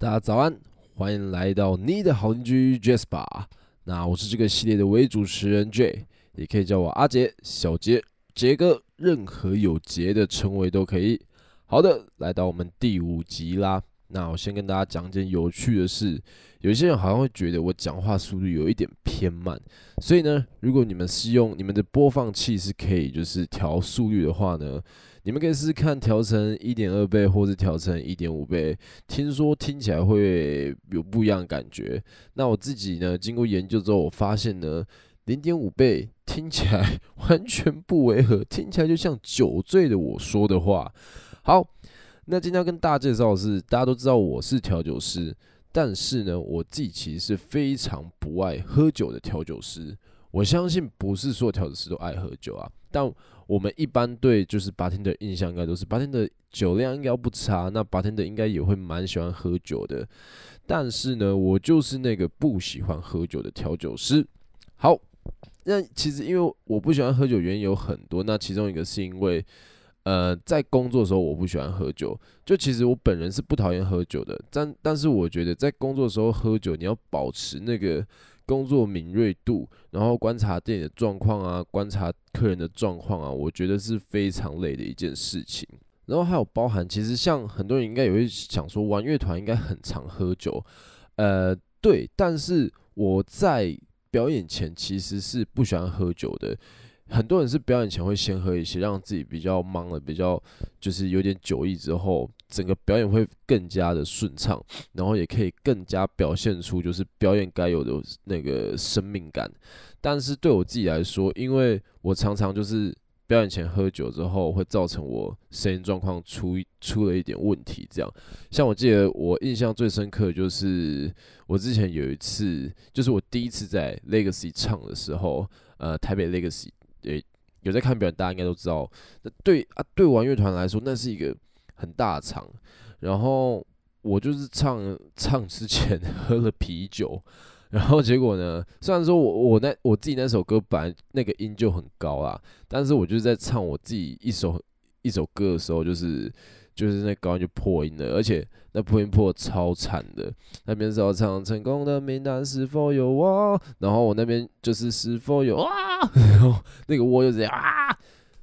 大家早安，欢迎来到你的好邻居 Jasper。那我是这个系列的唯主持人 J，也可以叫我阿杰、小杰、杰哥，任何有杰的称谓都可以。好的，来到我们第五集啦。那我先跟大家讲一件有趣的事，有些人好像会觉得我讲话速度有一点偏慢，所以呢，如果你们是用你们的播放器是可以就是调速率的话呢，你们可以试试看调成一点二倍，或是调成一点五倍，听说听起来会有不一样的感觉。那我自己呢，经过研究之后，我发现呢，零点五倍听起来 完全不违和，听起来就像酒醉的我说的话。好。那今天要跟大家介绍的是，大家都知道我是调酒师，但是呢，我自己其实是非常不爱喝酒的调酒师。我相信不是所有调酒师都爱喝酒啊，但我们一般对就是 bartender 的印象应该都是 bartender 的酒量应该不差，那 bartender 应该也会蛮喜欢喝酒的。但是呢，我就是那个不喜欢喝酒的调酒师。好，那其实因为我不喜欢喝酒原因有很多，那其中一个是因为。呃，在工作的时候我不喜欢喝酒，就其实我本人是不讨厌喝酒的，但但是我觉得在工作的时候喝酒，你要保持那个工作敏锐度，然后观察店里的状况啊，观察客人的状况啊，我觉得是非常累的一件事情。然后还有包含，其实像很多人应该也会想说，玩乐团应该很常喝酒，呃，对，但是我在表演前其实是不喜欢喝酒的。很多人是表演前会先喝一些，让自己比较忙了，比较就是有点酒意之后，整个表演会更加的顺畅，然后也可以更加表现出就是表演该有的那个生命感。但是对我自己来说，因为我常常就是表演前喝酒之后，会造成我声音状况出出了一点问题。这样，像我记得我印象最深刻的就是我之前有一次，就是我第一次在 Legacy 唱的时候，呃，台北 Legacy。也，有在看表演，大家应该都知道。那对啊，对玩乐团来说，那是一个很大的场。然后我就是唱唱之前 喝了啤酒，然后结果呢，虽然说我我那我自己那首歌本来那个音就很高啦，但是我就是在唱我自己一首一首歌的时候，就是。就是那高音就破音了，而且那破音破超惨的。那边是要唱成功的名单是否有我，然后我那边就是是否有啊，然后那个我就直接啊，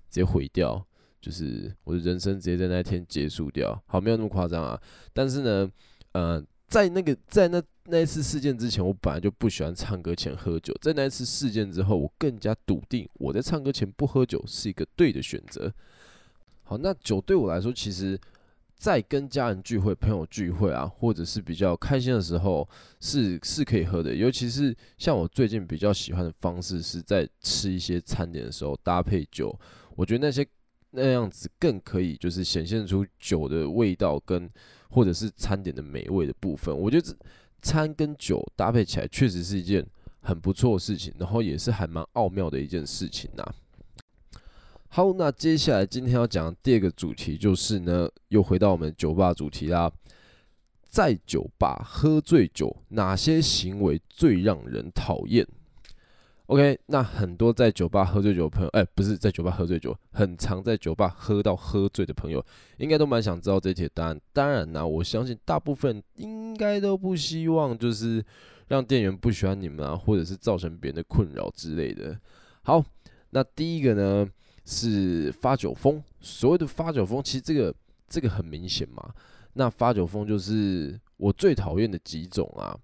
直接毁掉，就是我的人生直接在那天结束掉。好，没有那么夸张啊。但是呢，呃，在那个在那那一次事件之前，我本来就不喜欢唱歌前喝酒。在那一次事件之后，我更加笃定我在唱歌前不喝酒是一个对的选择。好，那酒对我来说，其实，在跟家人聚会、朋友聚会啊，或者是比较开心的时候，是是可以喝的。尤其是像我最近比较喜欢的方式，是在吃一些餐点的时候搭配酒。我觉得那些那样子更可以，就是显现出酒的味道跟或者是餐点的美味的部分。我觉得餐跟酒搭配起来，确实是一件很不错的事情，然后也是还蛮奥妙的一件事情呐。好，那接下来今天要讲的第二个主题就是呢，又回到我们酒吧主题啦。在酒吧喝醉酒，哪些行为最让人讨厌？OK，那很多在酒吧喝醉酒的朋友，哎、不是在酒吧喝醉酒，很常在酒吧喝到喝醉的朋友，应该都蛮想知道这题答案。当然呢，我相信大部分应该都不希望就是让店员不喜欢你们啊，或者是造成别人的困扰之类的。好，那第一个呢？是发酒疯，所谓的发酒疯，其实这个这个很明显嘛。那发酒疯就是我最讨厌的几种啊，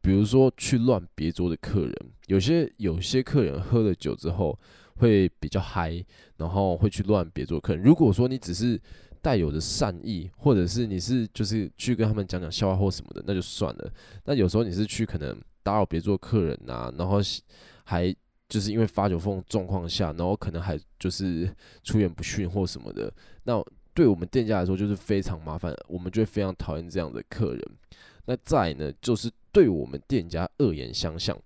比如说去乱别桌的客人，有些有些客人喝了酒之后会比较嗨，然后会去乱别桌客人。如果说你只是带有的善意，或者是你是就是去跟他们讲讲笑话或什么的，那就算了。那有时候你是去可能打扰别桌客人啊，然后还。就是因为发酒疯状况下，然后可能还就是出言不逊或什么的，那对我们店家来说就是非常麻烦，我们就会非常讨厌这样的客人。那再呢，就是对我们店家恶言相向，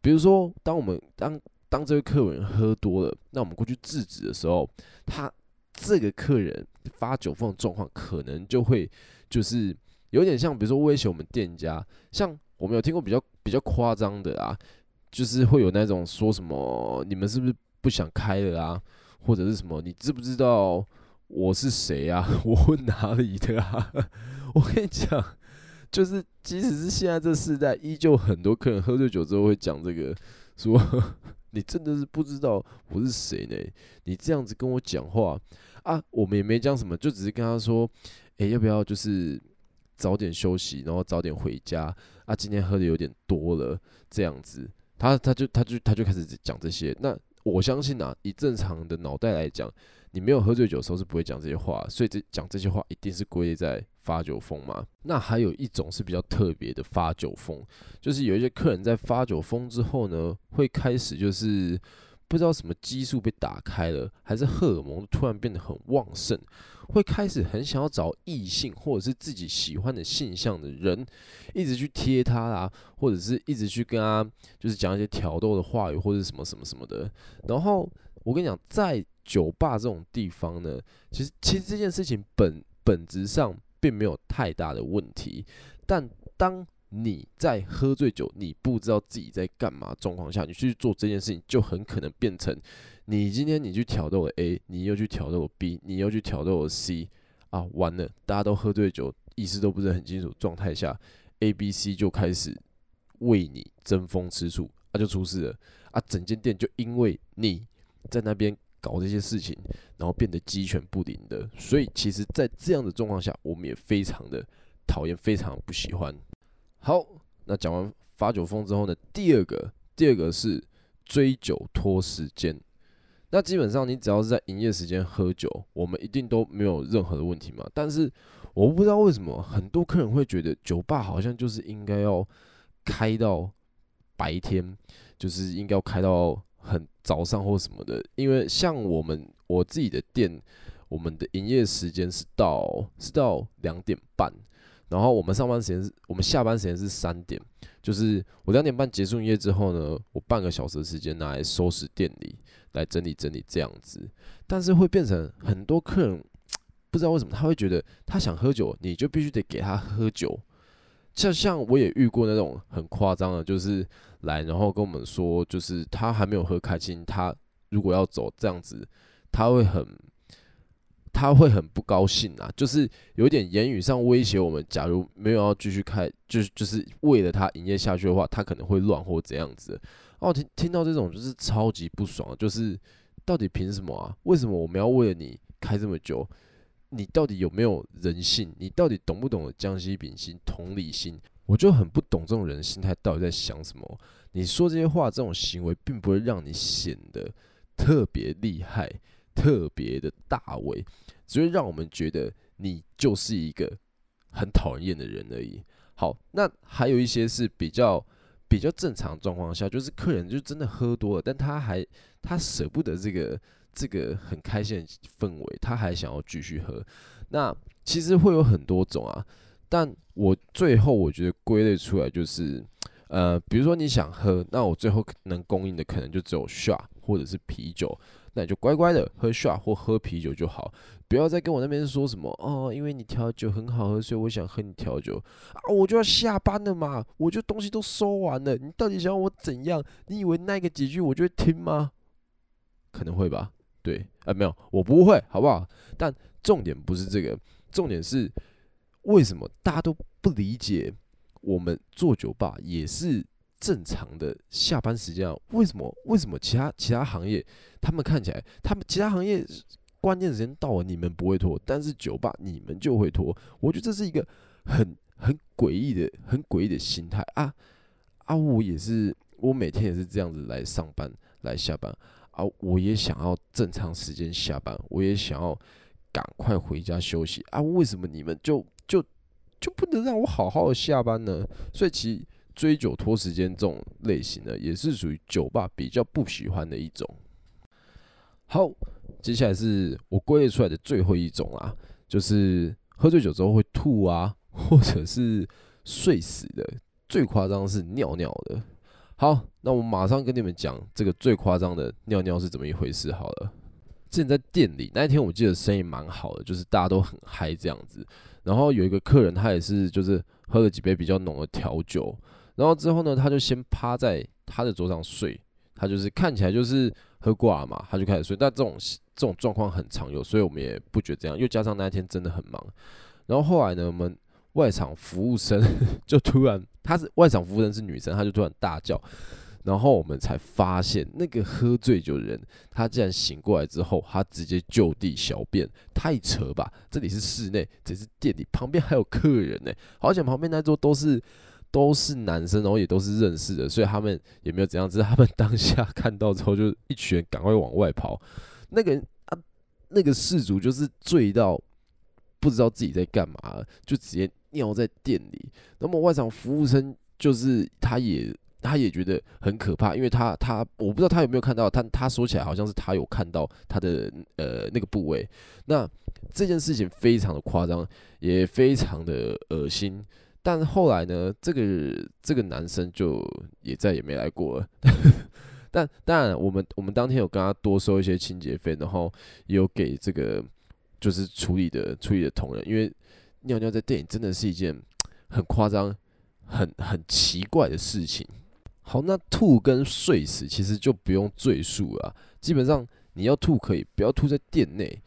比如说当我们当当这位客人喝多了，那我们过去制止的时候，他这个客人发酒疯状况可能就会就是有点像，比如说威胁我们店家，像我们有听过比较比较夸张的啊。就是会有那种说什么，你们是不是不想开了啊？或者是什么，你知不知道我是谁啊？我问哪里的啊？我跟你讲，就是即使是现在这世代，依旧很多客人喝醉酒之后会讲这个，说 你真的是不知道我是谁呢？你这样子跟我讲话啊，我们也没讲什么，就只是跟他说，诶、要不要就是早点休息，然后早点回家啊？今天喝的有点多了，这样子。他他就他就他就开始讲这些，那我相信啊，以正常的脑袋来讲，你没有喝醉酒的时候是不会讲这些话，所以这讲这些话一定是归类在发酒疯嘛。那还有一种是比较特别的发酒疯，就是有一些客人在发酒疯之后呢，会开始就是。不知道什么激素被打开了，还是荷尔蒙突然变得很旺盛，会开始很想要找异性或者是自己喜欢的性向的人，一直去贴他啊，或者是一直去跟他就是讲一些挑逗的话语或者什么什么什么的。然后我跟你讲，在酒吧这种地方呢，其实其实这件事情本本质上并没有太大的问题，但当你在喝醉酒，你不知道自己在干嘛状况下，你去做这件事情，就很可能变成你今天你去挑逗了 A，你又去挑逗了 B，你又去挑逗了 C，啊，完了，大家都喝醉酒，意识都不是很清楚状态下，A、B、C 就开始为你争风吃醋，啊、就出事了，啊，整间店就因为你在那边搞这些事情，然后变得鸡犬不宁的，所以其实，在这样的状况下，我们也非常的讨厌，非常不喜欢。好，那讲完发酒疯之后呢，第二个，第二个是追酒拖时间。那基本上你只要是在营业时间喝酒，我们一定都没有任何的问题嘛。但是我不知道为什么很多客人会觉得酒吧好像就是应该要开到白天，就是应该要开到很早上或什么的。因为像我们我自己的店，我们的营业时间是到是到两点半。然后我们上班时间是，我们下班时间是三点，就是我两点半结束营业之后呢，我半个小时的时间拿来收拾店里，来整理整理这样子。但是会变成很多客人不知道为什么他会觉得他想喝酒，你就必须得给他喝酒。像像我也遇过那种很夸张的，就是来然后跟我们说，就是他还没有喝开心，他如果要走这样子，他会很。他会很不高兴啊，就是有点言语上威胁我们。假如没有要继续开，就是就是为了他营业下去的话，他可能会乱或怎样子。哦，听听到这种就是超级不爽，就是到底凭什么啊？为什么我们要为了你开这么久？你到底有没有人性？你到底懂不懂将心比心、同理心？我就很不懂这种人心态到底在想什么。你说这些话，这种行为并不会让你显得特别厉害。特别的大尾，只会让我们觉得你就是一个很讨厌的人而已。好，那还有一些是比较比较正常状况下，就是客人就真的喝多了，但他还他舍不得这个这个很开心的氛围，他还想要继续喝。那其实会有很多种啊，但我最后我觉得归类出来就是，呃，比如说你想喝，那我最后能供应的可能就只有 shot 或者是啤酒。那你就乖乖的喝 shot 或喝啤酒就好，不要再跟我那边说什么哦，因为你调酒很好喝，所以我想喝你调酒啊，我就要下班了嘛，我就东西都收完了，你到底想要我怎样？你以为那个几句我就会听吗？可能会吧，对，啊没有，我不会，好不好？但重点不是这个，重点是为什么大家都不理解我们做酒吧也是。正常的下班时间啊，为什么？为什么其他其他行业他们看起来，他们其他行业关键时间到了，你们不会拖，但是酒吧你们就会拖。我觉得这是一个很很诡异的、很诡异的心态啊啊！我也是，我每天也是这样子来上班、来下班啊，我也想要正常时间下班，我也想要赶快回家休息啊。为什么你们就就就不能让我好好的下班呢？所以其。追酒拖时间这种类型的，也是属于酒吧比较不喜欢的一种。好，接下来是我归类出来的最后一种啊，就是喝醉酒之后会吐啊，或者是睡死的。最夸张是尿尿的。好，那我马上跟你们讲这个最夸张的尿尿是怎么一回事。好了，之前在店里那一天，我记得生意蛮好的，就是大家都很嗨这样子。然后有一个客人，他也是就是喝了几杯比较浓的调酒。然后之后呢，他就先趴在他的桌上睡，他就是看起来就是喝挂嘛，他就开始睡。但这种这种状况很常有，所以我们也不觉得这样。又加上那一天真的很忙，然后后来呢，我们外场服务生 就突然，他是外场服务生是女生，他就突然大叫。然后我们才发现，那个喝醉酒的人，他竟然醒过来之后，他直接就地小便，太扯吧？这里是室内，这是店里，旁边还有客人呢。好像旁边那桌都是都是男生，然后也都是认识的，所以他们也没有怎样。只是他们当下看到之后，就一群人赶快往外跑。那个啊，那个事主就是醉到不知道自己在干嘛，就直接尿在店里。那么外场服务生就是他也。他也觉得很可怕，因为他他我不知道他有没有看到，但他说起来好像是他有看到他的呃那个部位。那这件事情非常的夸张，也非常的恶心。但后来呢，这个这个男生就也再也没来过了。但当然，我们我们当天有跟他多收一些清洁费，然后有给这个就是处理的处理的同仁，因为尿尿在店里真的是一件很夸张、很很奇怪的事情。好，那吐跟睡死其实就不用赘述了。基本上你要吐可以，不要吐在店内。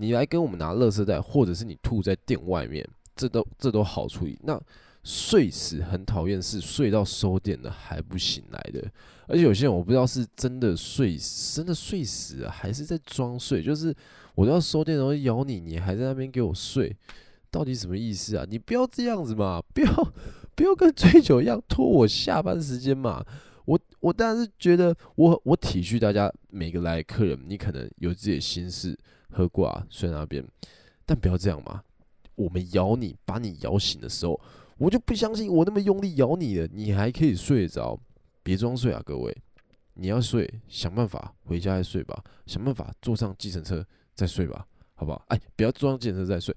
你来跟我们拿垃圾袋，或者是你吐在店外面，这都这都好处理。那睡死很讨厌，是睡到收店了还不醒来的。而且有些人我不知道是真的睡真的睡死了，还是在装睡。就是我都要收店，然后咬你，你还在那边给我睡，到底什么意思啊？你不要这样子嘛，不要。不要跟醉酒一样拖我下班时间嘛！我我当然是觉得我我体恤大家每个来客人，你可能有自己的心事，喝挂睡那边，但不要这样嘛！我们咬你，把你咬醒的时候，我就不相信我那么用力咬你了，你还可以睡着？别装睡啊，各位！你要睡，想办法回家再睡吧，想办法坐上计程车再睡吧，好不好？哎，不要坐上计程车再睡，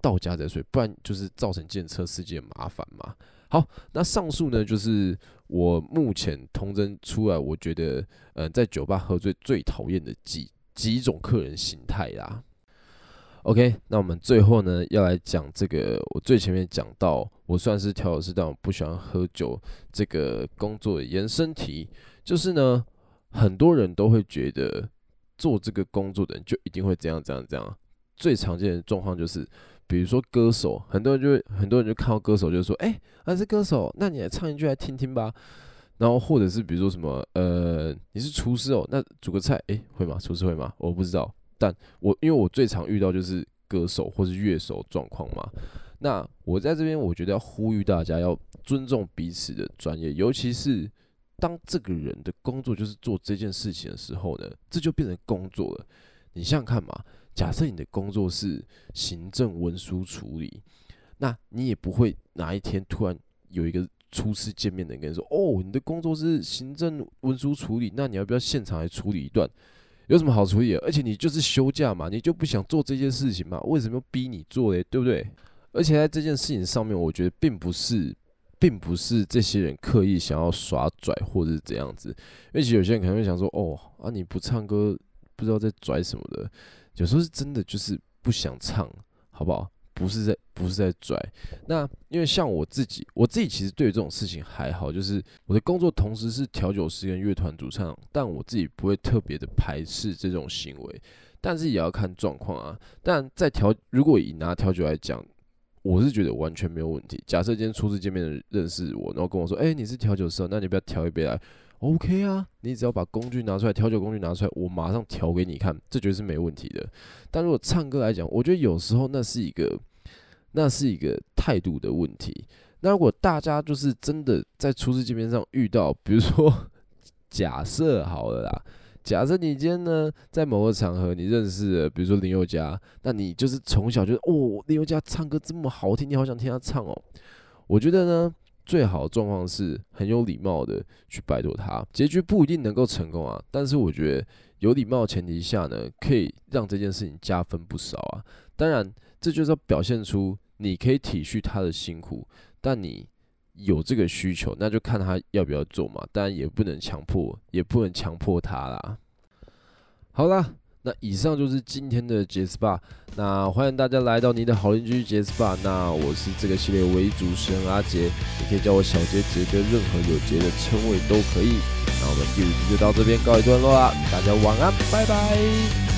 到家再睡，不然就是造成计程车司机的麻烦嘛。好，那上述呢，就是我目前统整出来，我觉得，呃，在酒吧喝醉最讨厌的几几种客人形态啦。OK，那我们最后呢，要来讲这个，我最前面讲到，我算是调酒师，但我不喜欢喝酒这个工作延伸题，就是呢，很多人都会觉得做这个工作的人就一定会这样这样这样，最常见的状况就是。比如说歌手，很多人就会很多人就看到歌手，就说：“哎、啊是歌手，那你来唱一句来听听吧。”然后或者是比如说什么，呃，你是厨师哦，那煮个菜，哎、会吗？厨师会吗？我不知道，但我因为我最常遇到就是歌手或是乐手状况嘛。那我在这边，我觉得要呼吁大家要尊重彼此的专业，尤其是当这个人的工作就是做这件事情的时候呢，这就变成工作了。你想想看嘛。假设你的工作是行政文书处理，那你也不会哪一天突然有一个初次见面的人跟你说：“哦，你的工作是行政文书处理，那你要不要现场来处理一段？有什么好处理的？而且你就是休假嘛，你就不想做这件事情嘛？为什么要逼你做嘞？对不对？而且在这件事情上面，我觉得并不是，并不是这些人刻意想要耍拽或者是这样子。因为其实有些人可能会想说：哦啊，你不唱歌，不知道在拽什么的。”有时候是真的就是不想唱，好不好？不是在不是在拽。那因为像我自己，我自己其实对这种事情还好，就是我的工作同时是调酒师跟乐团主唱，但我自己不会特别的排斥这种行为，但是也要看状况啊。但在调，如果以拿调酒来讲，我是觉得完全没有问题。假设今天初次见面的认识我，然后跟我说：“哎，你是调酒师，那你不要调一杯来。” OK 啊，你只要把工具拿出来，调酒工具拿出来，我马上调给你看，这绝对是没问题的。但如果唱歌来讲，我觉得有时候那是一个，那是一个态度的问题。那如果大家就是真的在初次见面上遇到，比如说 假设好了啦，假设你今天呢在某个场合你认识了，比如说林宥嘉，那你就是从小就哦林宥嘉唱歌这么好听，你好想听他唱哦。我觉得呢。最好的状况是很有礼貌的去拜托他，结局不一定能够成功啊。但是我觉得有礼貌的前提下呢，可以让这件事情加分不少啊。当然，这就是要表现出你可以体恤他的辛苦，但你有这个需求，那就看他要不要做嘛。当然也不能强迫，也不能强迫他啦。好啦，那以上就是今天的杰斯霸，那欢迎大家来到你的好邻居杰斯霸。那我是这个系列唯一主持人阿杰，你可以叫我小杰、杰哥，任何有杰的称谓都可以。那我们第五集就到这边告一段落啦，大家晚安，拜拜。